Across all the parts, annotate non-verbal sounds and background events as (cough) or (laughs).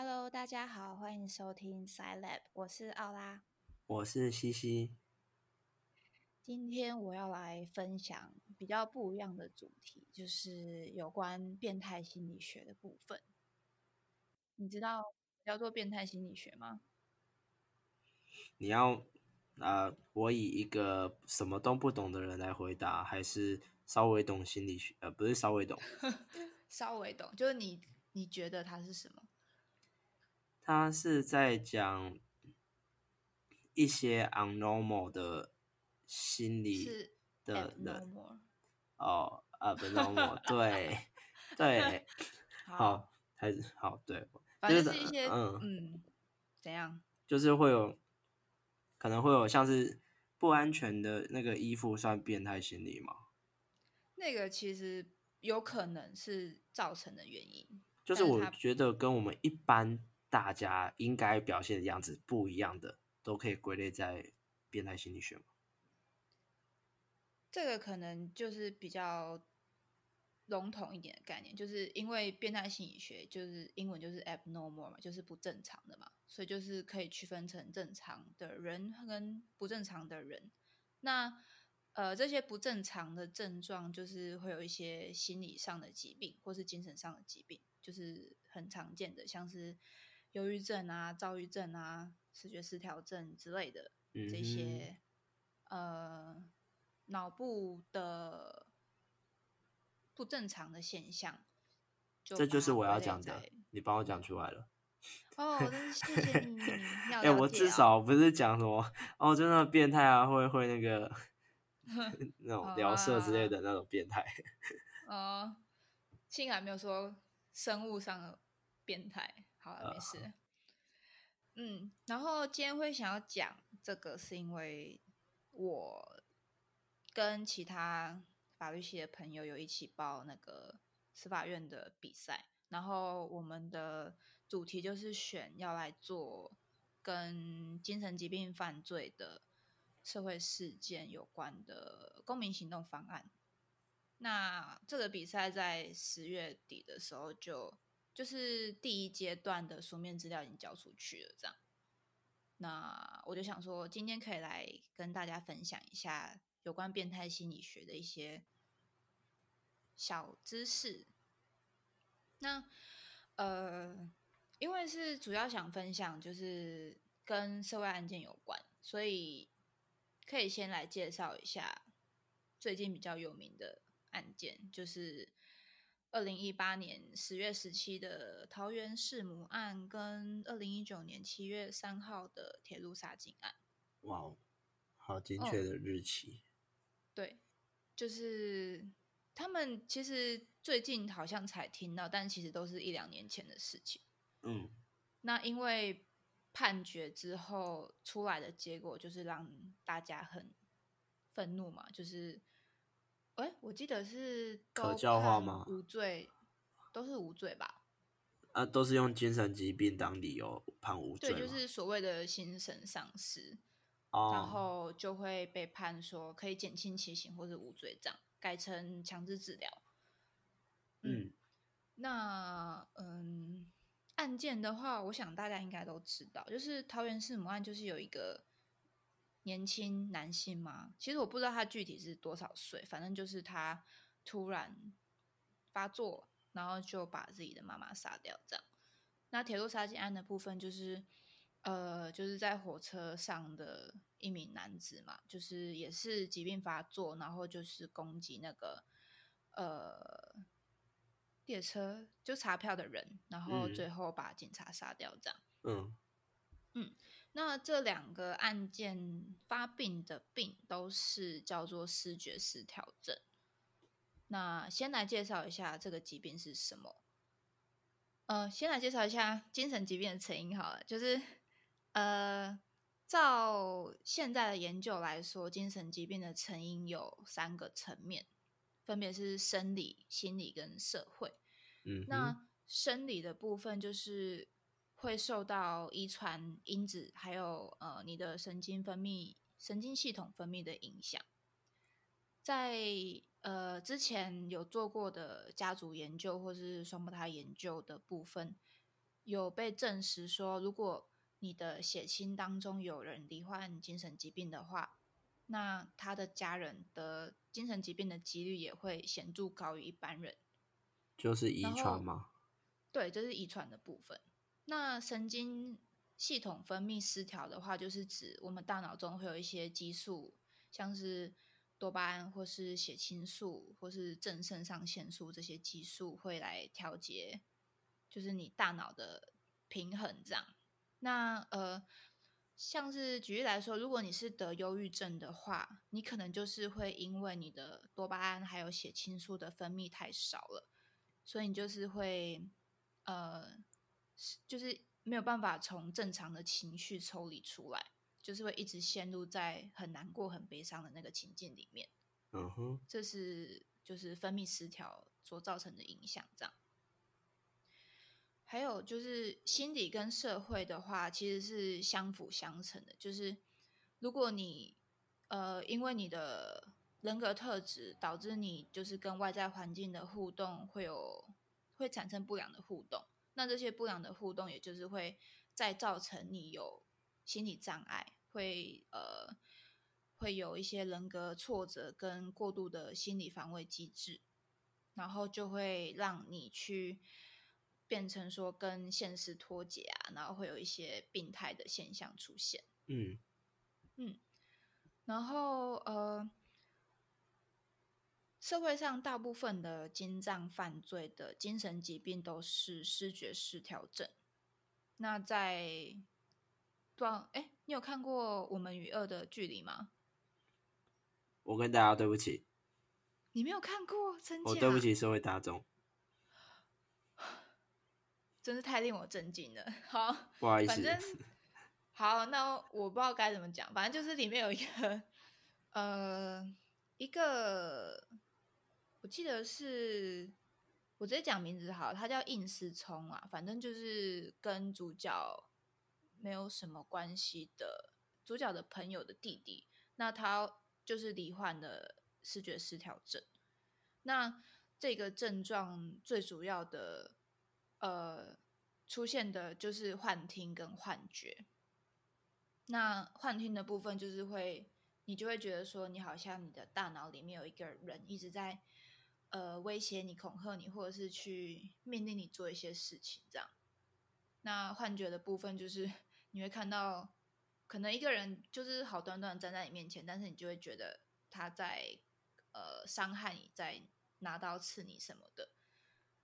Hello，大家好，欢迎收听 Sci Lab，我是奥拉。我是西西，今天我要来分享比较不一样的主题，就是有关变态心理学的部分。你知道叫做变态心理学吗？你要呃，我以一个什么都不懂的人来回答，还是稍微懂心理学？呃，不是稍微懂，(laughs) 稍微懂，就是你你觉得它是什么？他是在讲一些 unnormal 的心理是的人哦，abnormal，对 (laughs) 对，(laughs) 好，好，还是好，对，反正是一些嗯嗯，怎样？就是会有可能会有像是不安全的那个衣服算变态心理吗？那个其实有可能是造成的原因。就是我觉得跟我们一般大家应该表现的样子不一样的，都可以归类在变态心理学嘛。这个可能就是比较笼统一点的概念，就是因为变态心理学就是英文就是 abnormal 嘛，就是不正常的嘛，所以就是可以区分成正常的人跟不正常的人。那呃，这些不正常的症状就是会有一些心理上的疾病或是精神上的疾病，就是很常见的，像是忧郁症啊、躁郁症啊、视觉失调症之类的嗯这些、呃脑部的不正常的现象。这就是我要讲的，你帮我讲出来了。哦，真是谢谢你，(laughs) 我至少不是讲什么哦，真的变态啊，会会那个 (laughs) 那种好聊色之类啊的那种变态。哦，幸还没有说生物上的变态。好了，没呃事。嗯，然后今天会想要讲这个，是因为我跟其他法律系的朋友有一起报那个司法院的比赛，然后我们的主题就是选要来做跟精神疾病犯罪的社会事件有关的公民行动方案。那这个比赛在十月底的时候就就是第一阶段的书面资料已经交出去了，这样。那我就想说，今天可以来跟大家分享一下有关变态心理学的一些小知识。那呃，因为是主要想分享就是跟社会案件有关，所以可以先来介绍一下最近比较有名的案件，就是二零一八年十月十七的桃园弑母案，跟二零一九年七月三号的铁路杀警案。哇哦，好精哦确的日期。对，就是他们其实最近好像才听到，但其实都是一两年前的事情。嗯，那因为判决之后出来的结果，就是让大家很愤怒嘛，就是，哎，我记得是都可教化判吗无罪，都是无罪吧？啊，都是用精神疾病当理由判无罪对，就是所谓的精神丧失，然哦，后就会被判说可以减轻其刑或者无罪这样，改成强制治疗。嗯，那嗯，案件的话，我想大家应该都知道，就是桃园市母案，就是有一个年轻男性吗，其实我不知道他具体是多少岁，反正就是他突然发作，然后就把自己的妈妈杀掉，这样。那铁路杀警案的部分就是，呃，就是在火车上的一名男子嘛，就是也是疾病发作，然后就是攻击那个呃列车就查票的人，然后嗯最后把警察杀掉，这样。嗯嗯，那这两个案件发病的病都是叫做视觉失调症。那先来介绍一下这个疾病是什么。呃，先来介绍一下精神疾病的成因好了，就是呃，照现在的研究来说，精神疾病的成因有三个层面，分别是生理、心理跟社会。嗯，那生理的部分就是会受到遗传因子，还有呃你的神经分泌、神经系统分泌的影响。在呃之前有做过的家族研究或是双胞胎研究的部分，有被证实说，如果你的血亲当中有人罹患精神疾病的话，那他的家人得精神疾病的几率也会显著高于一般人。就是遗传吗？对，这是遗传的部分。那神经系统分泌失调的话，就是指我们大脑中会有一些激素，像是多巴胺或是血清素或是正肾上腺素这些激素会来调节，就是你大脑的平衡这样。那呃，像是举例来说，如果你是得忧郁症的话，你可能就是会因为你的多巴胺还有血清素的分泌太少了，所以你就是会呃，就是没有办法从正常的情绪抽离出来，就是会一直陷入在很难过、很悲伤的那个情境里面。嗯哼，这是就是分泌失调所造成的影响，这样。还有就是心理跟社会的话，其实是相辅相成的。就是如果你呃因为你的人格特质导致你就是跟外在环境的互动会有会产生不良的互动，那这些不良的互动也就是会再造成你有心理障碍，会呃会有一些人格挫折跟过度的心理防卫机制，然后就会让你去变成说跟现实脱节啊，然后会有一些病态的现象出现。嗯嗯然后呃，社会上大部分的精障犯罪的精神疾病都是视觉失调症。那在不知道哎，你有看过《我们与恶的距离》吗？我跟大家对不起，你没有看过，真假？我对不起社会大众，(sighs) 真是太令我震惊了。好，不好意思。反 (laughs) 正好，那我不知道该怎么讲，反正就是里面有一个呃一个，我记得是我直接讲名字好，他叫应思聪啊，反正就是跟主角没有什么关系的主角的朋友的弟弟，那他就是罹患的视觉失调症。那这个症状最主要的呃出现的就是幻听跟幻觉。那幻听的部分就是会，你就会觉得说，你好像你的大脑里面有一个人一直在呃威胁你、恐吓你，或者是去命令你做一些事情，这样。那幻觉的部分就是你会看到，可能一个人就是好端端站在你面前，但是你就会觉得他在呃伤害你，在拿刀刺你什么的。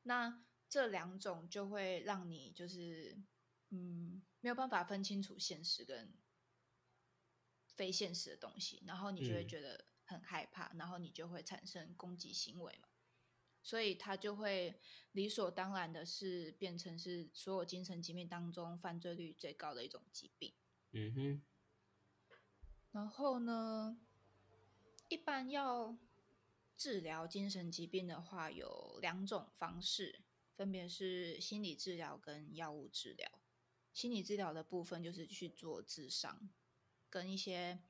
那这两种就会让你就是嗯没有办法分清楚现实跟非现实的东西，然后你就会嗯觉得很害怕，然后你就会产生攻击行为嘛。所以他就会理所当然的是变成是所有精神疾病当中犯罪率最高的一种疾病。嗯哼，然后呢，一般要治疗精神疾病的话，有两种方式，分别是心理治疗跟药物治疗。心理治疗的部分就是去做智商，跟一些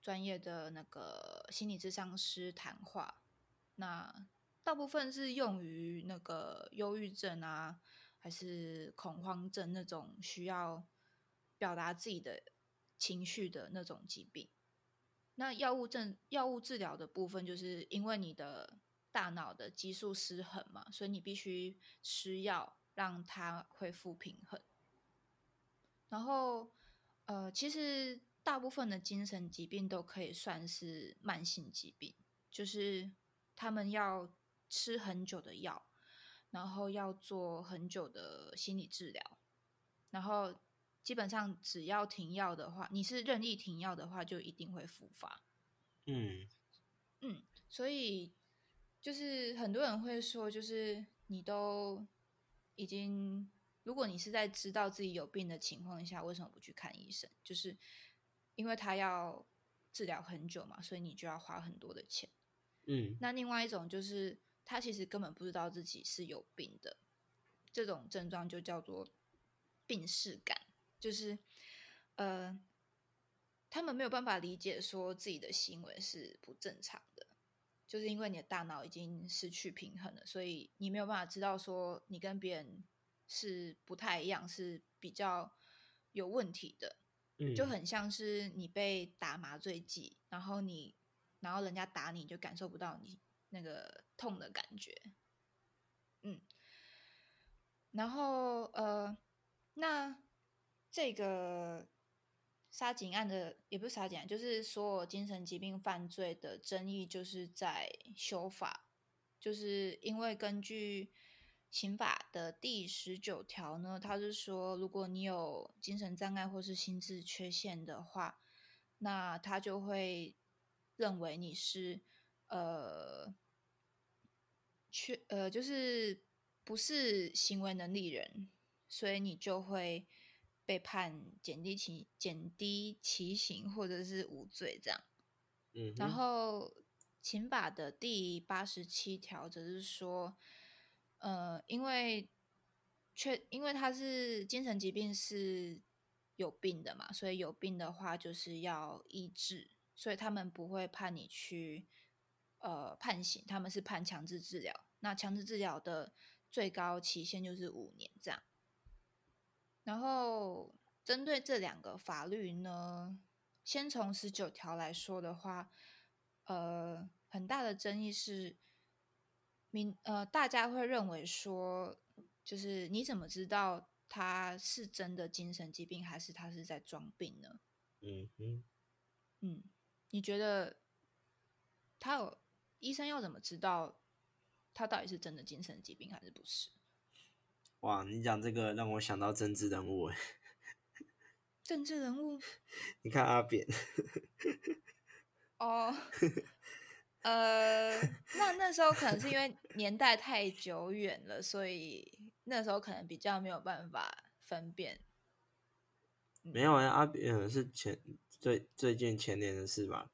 专业的那个心理智商师谈话。那大部分是用于那个忧郁症啊，还是恐慌症那种需要表达自己的情绪的那种疾病。那药物症药物治疗的部分，就是因为你的大脑的激素失衡嘛，所以你必须吃药让它恢复平衡。然后，呃，其实大部分的精神疾病都可以算是慢性疾病，就是他们要吃很久的药，然后要做很久的心理治疗，然后基本上只要停药的话，你是任意停药的话，就一定会复发。嗯嗯，所以就是很多人会说，就是你都已经，如果你是在知道自己有病的情况下，为什么不去看医生？就是因为他要治疗很久嘛，所以你就要花很多的钱。嗯那另外一种就是他其实根本不知道自己是有病的，这种症状就叫做病视感，就是呃，他们没有办法理解说自己的行为是不正常的，就是因为你的大脑已经失去平衡了，所以你没有办法知道说你跟别人是不太一样，是比较有问题的。嗯，就很像是你被打麻醉剂，然后你，然后人家打你，就感受不到你那个痛的感觉。嗯，然后呃，那这个杀警案的也不是杀警案，就是所有精神疾病犯罪的争议，就是在修法，就是因为根据。刑法的第十九条呢，它是说，如果你有精神障碍或是心智缺陷的话，那他就会认为你是呃缺呃，就是不是行为能力人，所以你就会被判减低其减低其刑或者是无罪这样。嗯，然后刑法的第八十七条则是说。呃，因为确因为他是精神疾病是有病的嘛，所以有病的话就是要医治，所以他们不会判你去呃判刑，他们是判强制治疗。那强制治疗的最高期限就是五年这样。然后针对这两个法律呢，先从十九条来说的话，呃，很大的争议是。民呃，大家会认为说，就是你怎么知道他是真的精神疾病，还是他是在装病呢？嗯嗯嗯，你觉得他有医生要怎么知道他到底是真的精神疾病还是不是？哇，你讲这个让我想到政治人物，(laughs) 政治人物？(laughs) 你看阿扁。哦。呃，那那时候可能是因为年代太久远了，所以那时候可能比较没有办法分辨。没有啊，阿扁是前最最近前年的事吧？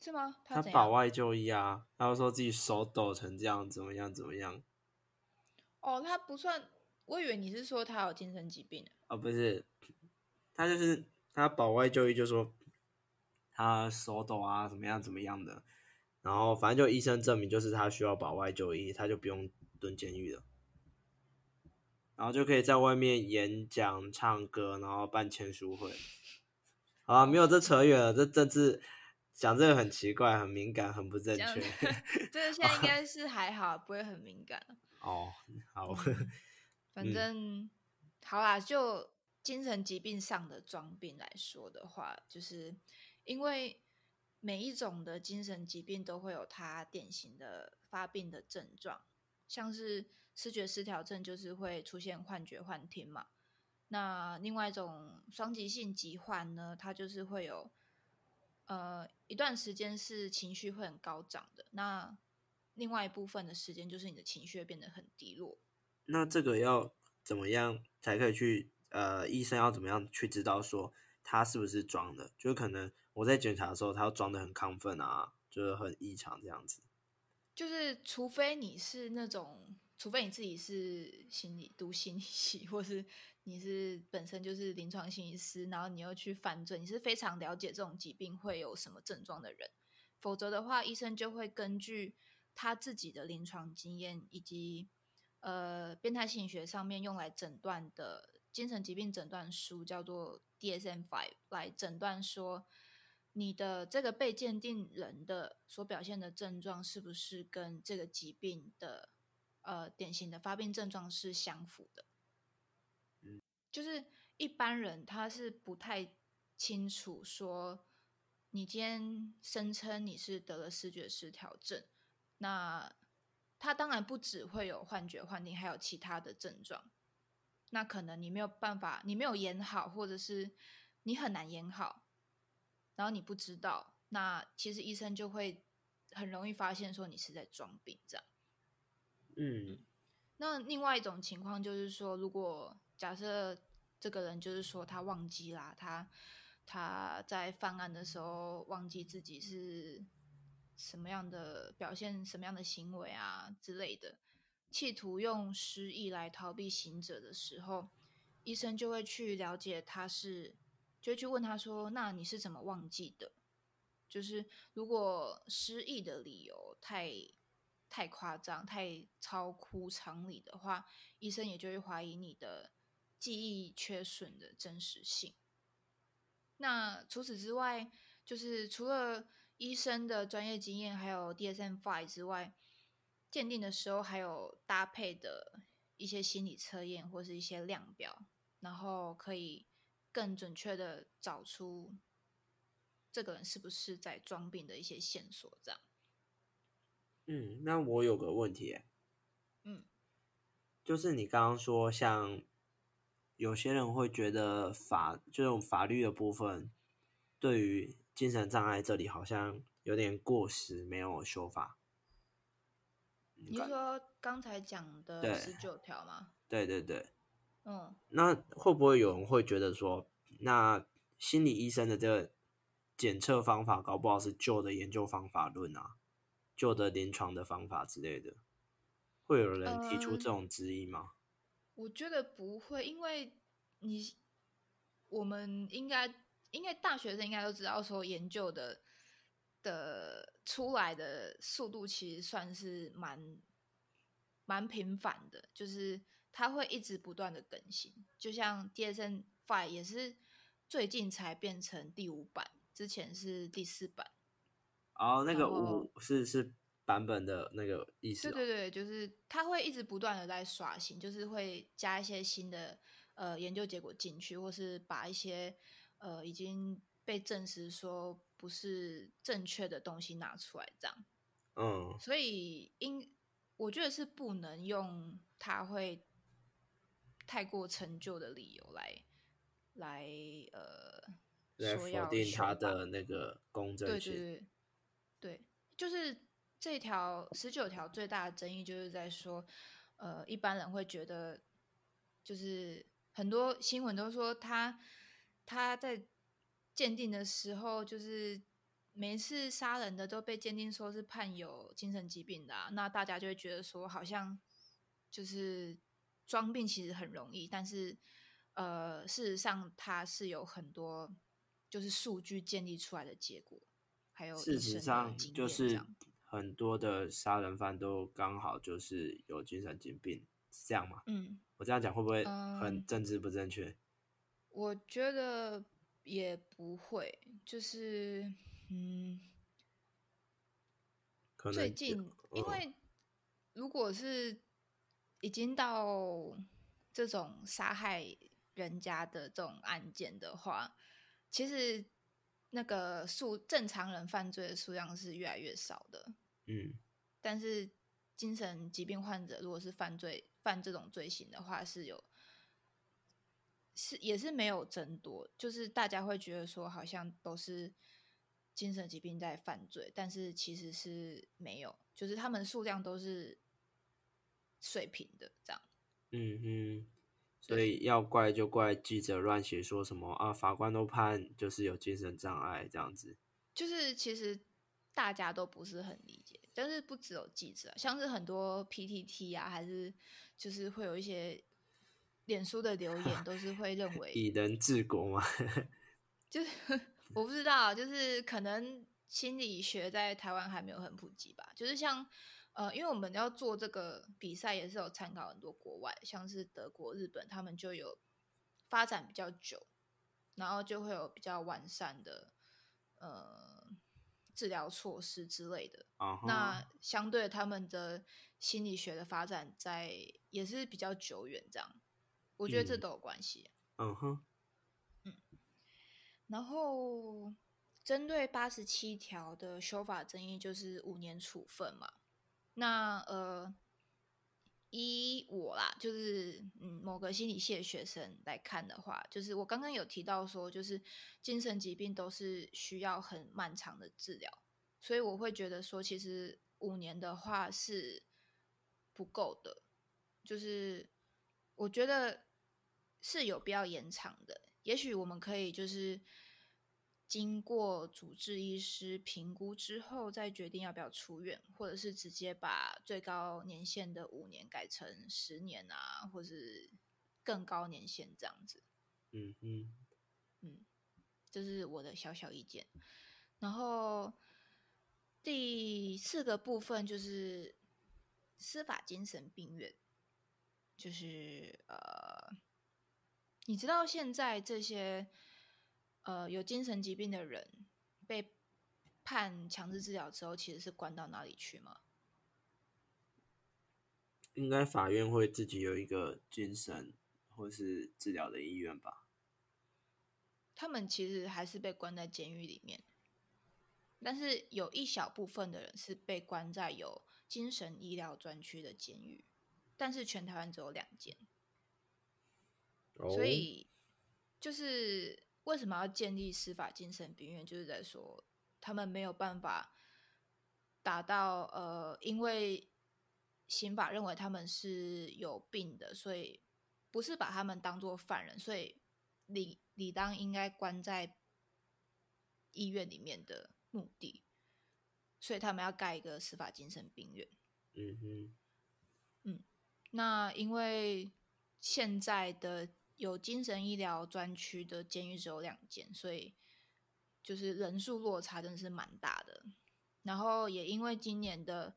是吗？他保外就医啊，他说自己手抖成这样，怎么样怎么样？哦，他不算，我以为你是说他有精神疾病哦，不是，他就是他保外就医，就说。他手抖啊，怎么样怎么样的，然后反正就医生证明就是他需要保外就医，他就不用蹲监狱了，然后就可以在外面演讲、唱歌，然后办签书会。啊，没有这扯远了，这政治讲这个很奇怪、很敏感、很不正确。(laughs) 这个现在应 (laughs) 该是还好，不会很敏感。哦，好，反正好啦，就精神疾病上的装病来说的话，就是。因为每一种的精神疾病都会有它典型的发病的症状，像是视觉失调症就是会出现幻觉、幻听嘛。那另外一种双极性疾患呢，它就是会有呃一段时间是情绪会很高涨的，那另外一部分的时间就是你的情绪会变得很低落。那这个要怎么样才可以去呃医生要怎么样去知道说他是不是装的？就可能。我在检查的时候，他要装的很亢奋啊，就是很异常这样子。就是除非你是那种，除非你自己是心理读心理系，或是你是本身就是临床心理师，然后你又去犯罪，你是非常了解这种疾病会有什么症状的人。否则的话，医生就会根据他自己的临床经验以及呃变态心理学上面用来诊断的精神疾病诊断书，叫做 DSM-5，来诊断说。你的这个被鉴定人的所表现的症状是不是跟这个疾病的呃典型的发病症状是相符的？嗯，就是一般人他是不太清楚说，你今天声称你是得了视觉失调症，那他当然不只会有幻觉、幻听，还有其他的症状。那可能你没有办法，你没有演好，或者是你很难演好。然后你不知道，那其实医生就会很容易发现说你是在装病这样。嗯，那另外一种情况就是说，如果假设这个人就是说他忘记啦，他他在犯案的时候忘记自己是什么样的表现、什么样的行为啊之类的，企图用失忆来逃避刑者的时候，医生就会去了解他是。就去问他说：“那你是怎么忘记的？就是如果失忆的理由太太夸张、太超乎常理的话，医生也就会怀疑你的记忆缺损的真实性。那除此之外，就是除了医生的专业经验，还有 DSM-5 之外，鉴定的时候还有搭配的一些心理测验或是一些量表，然后可以更准确的找出这个人是不是在装病的一些线索，这样。嗯，那我有个问题，嗯，就是你刚刚说，像有些人会觉得法这种法律的部分，对于精神障碍这里好像有点过时，没有修法。你是说刚才讲的十九条吗？对对对，嗯，那会不会有人会觉得说，那心理医生的这个检测方法，搞不好是旧的研究方法论啊？旧的临床的方法之类的，会有人提出这种质疑吗？我觉得不会，因为你我们应该应该大学生应该都知道，说研究的的出来的速度其实算是蛮蛮频繁的，就是它会一直不断的更新。就像 DSM Five 也是最近才变成第五版，之前是第四版。哦，那个五是是版本的那个意思。对对对，就是它会一直不断的在刷新，就是会加一些新的呃研究结果进去，或是把一些呃已经被证实说不是正确的东西拿出来，这样。嗯。所以应我觉得是不能用它会太过陈旧的理由来来呃来否定它的那个公正性。对对对。对，就是这条十九条最大的争议，就是在说，呃，一般人会觉得，就是很多新闻都说他他在鉴定的时候，就是每次杀人的都被鉴定说是判有精神疾病的，那大家就会觉得说，好像就是装病其实很容易，但是呃，事实上他是有很多就是数据建立出来的结果。还有事实上，就是很多的杀人犯都刚好就是有精神疾病，是这样吗？嗯，我这样讲会不会很政治不正确？我觉得也不会，就是嗯，可能最近因为如果是已经到这种杀害人家的这种案件的话，其实。那个数正常人犯罪的数量是越来越少的，嗯，但是精神疾病患者如果是犯罪犯这种罪行的话，是有是也是没有增多，就是大家会觉得说好像都是精神疾病在犯罪，但是其实是没有，就是他们数量都是水平的这样，嗯嗯。所以要怪就怪记者乱写，说什么啊？法官都判就是有精神障碍这样子。就是其实大家都不是很理解，但是不只有记者，像是很多 PTT 啊，还是就是会有一些脸书的留言，(laughs) 都是会认为以人治国嘛。(laughs) 就是 (laughs) 我不知道，就是可能心理学在台湾还没有很普及吧。就是像。呃，因为我们要做这个比赛，也是有参考很多国外，像是德国、日本，他们就有发展比较久，然后就会有比较完善的呃治疗措施之类的。那相对他们的心理学的发展在也是比较久远，这样，我觉得这都有关系。嗯哼，嗯，然后针对八十七条的修法争议，就是五年处分嘛。那呃，以我啦，就是嗯，某个心理系的学生来看的话，就是我刚刚有提到说，就是精神疾病都是需要很漫长的治疗，所以我会觉得说，其实五年的话是不够的，就是我觉得是有必要延长的。也许我们可以就是。经过主治医师评估之后，再决定要不要出院，或者是直接把最高年限的五年改成十年啊，或是更高年限这样子。嗯嗯嗯，这是我的小小意见。然后第四个部分就是司法精神病院，就是呃，你知道现在这些呃有精神疾病的人被判强制治疗之后，其实是关到哪里去吗？应该法院会自己有一个精神或是治疗的医院吧？他们其实还是被关在监狱里面，但是有一小部分的人是被关在有精神医疗专区的监狱，但是全台湾只有两间，所以就是为什么要建立司法精神病院，就是在说他们没有办法达到呃，因为刑法认为他们是有病的，所以不是把他们当做犯人，所以理理当应该关在医院里面的目的，所以他们要盖一个司法精神病院。嗯哼，嗯，那因为现在的有精神医疗专区的监狱只有两间，所以就是人数落差真的是蛮大的。然后也因为今年的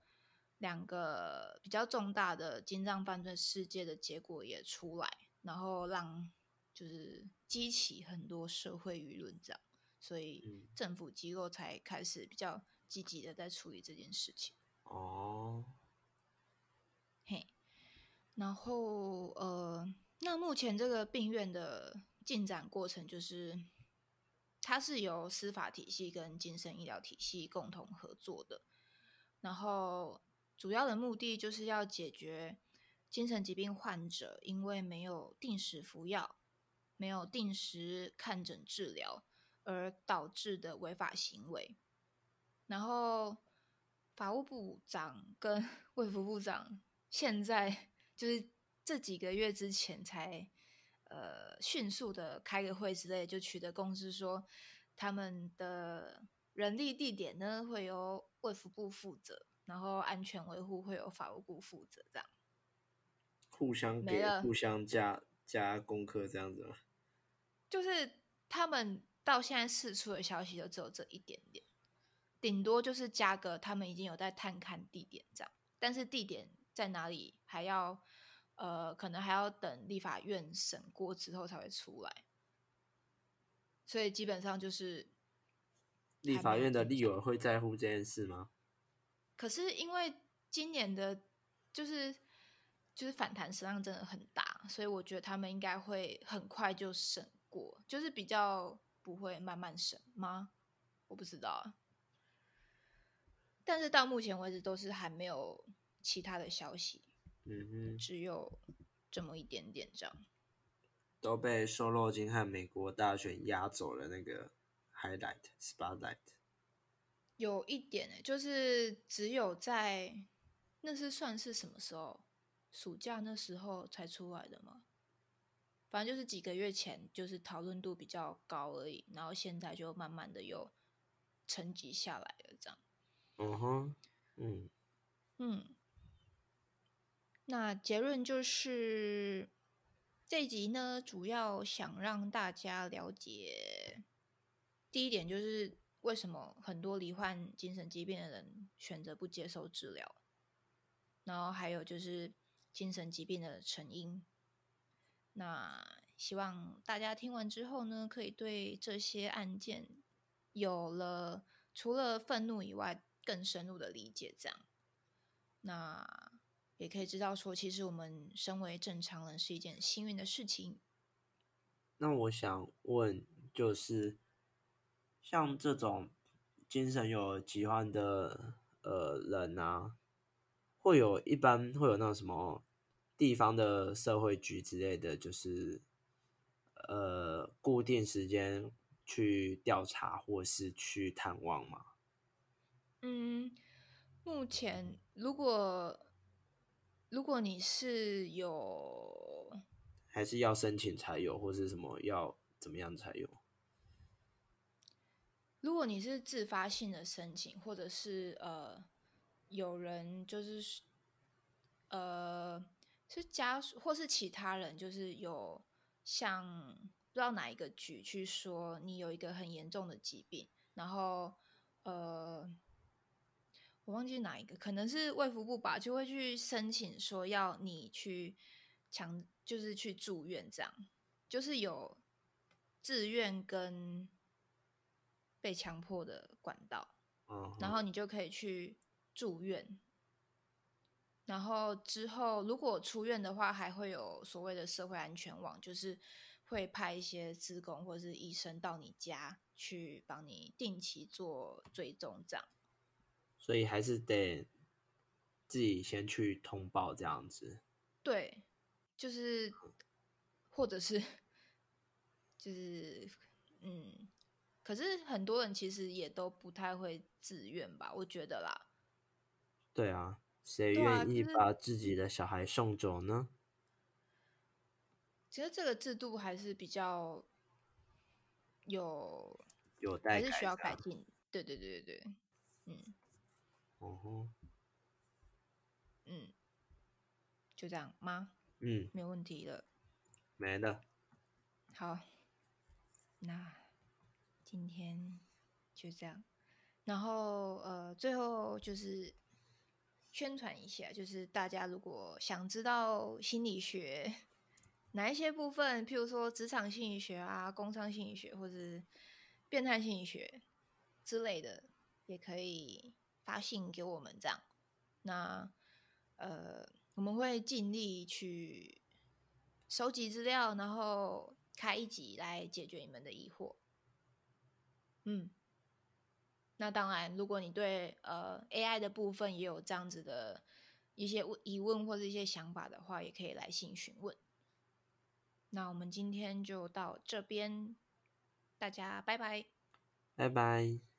两个比较重大的精藏犯罪事件的结果也出来，然后让就是激起很多社会舆论，这样，所以政府机构才开始比较积极的在处理这件事情。哦。嘿，然后呃，那目前这个病院的进展过程就是，它是由司法体系跟精神医疗体系共同合作的，然后主要的目的就是要解决精神疾病患者因为没有定时服药、没有定时看诊治疗而导致的违法行为，然后法务部长跟 (laughs) 卫福部长。现在就是这几个月之前才，呃，迅速的开个会之类，就取得共识，说他们的人力地点呢会由卫福部负责，然后安全维护会由法务部负责，这样。互相给，互相加加功课这样子吗？就是他们到现在释出的消息就只有这一点点，顶多就是加个他们已经有在探看地点这样，但是地点。在哪里还要呃，可能还要等立法院审过之后才会出来，所以基本上就是立法院的立委会在乎这件事吗？可是因为今年的，就是就是反弹声浪真的很大，所以我觉得他们应该会很快就审过，就是比较不会慢慢审吗？我不知道，但是到目前为止都是还没有。其他的消息，嗯哼，只有这么一点点，这样都被瘦肉精和美国大选压走了。那个 highlight spotlight，有一点呢，就是只有在那是算是什么时候？暑假那时候才出来的吗？反正就是几个月前，就是讨论度比较高而已。然后现在就慢慢的又沉积下来了，这样。嗯哼，嗯嗯。那结论就是，这集呢，主要想让大家了解，第一点就是为什么很多罹患精神疾病的人选择不接受治疗，然后还有就是精神疾病的成因。那希望大家听完之后呢，可以对这些案件有了除了愤怒以外更深入的理解。这样，那。也可以知道说，其实我们身为正常人是一件幸运的事情。那我想问，就是像这种精神有疾患的呃人啊，会有一般会有那种什么地方的社会局之类的，就是呃固定时间去调查或是去探望吗？嗯，目前如果。如果你是有，还是要申请才有，或是什么要怎么样才有？如果你是自发性的申请，或者是呃有人就是呃是家属或是其他人，就是有像不知道哪一个局去说你有一个很严重的疾病，然后呃我忘记哪一个，可能是卫福部吧，就会去申请说要你去强，就是去住院这样，就是有自愿跟被强迫的管道，嗯，然后你就可以去住院。然后之后，如果出院的话，还会有所谓的社会安全网，就是会派一些职工或者是医生到你家去帮你定期做追踪，这样。所以还是得自己先去通报这样子。对，就是或者是就是嗯，可是很多人其实也都不太会自愿吧，我觉得啦。对啊。谁愿意把自己的小孩送走呢？其实这个制度还是比较有，有待还是需要改善。进。对对对对对，嗯哦吼，嗯，就这样吗？嗯，没有问题的。没的。好，那今天就这样。然后呃，最后就是宣传一下，就是大家如果想知道心理学哪一些部分，譬如说职场心理学啊、工商心理学或者是变态心理学之类的，也可以发信给我们这样。那呃，我们会尽力去收集资料，然后开一集来解决你们的疑惑。嗯，那当然，如果你对呃 AI 的部分也有这样子的一些疑问或者一些想法的话，也可以来信询问。那我们今天就到这边，大家拜拜。拜拜。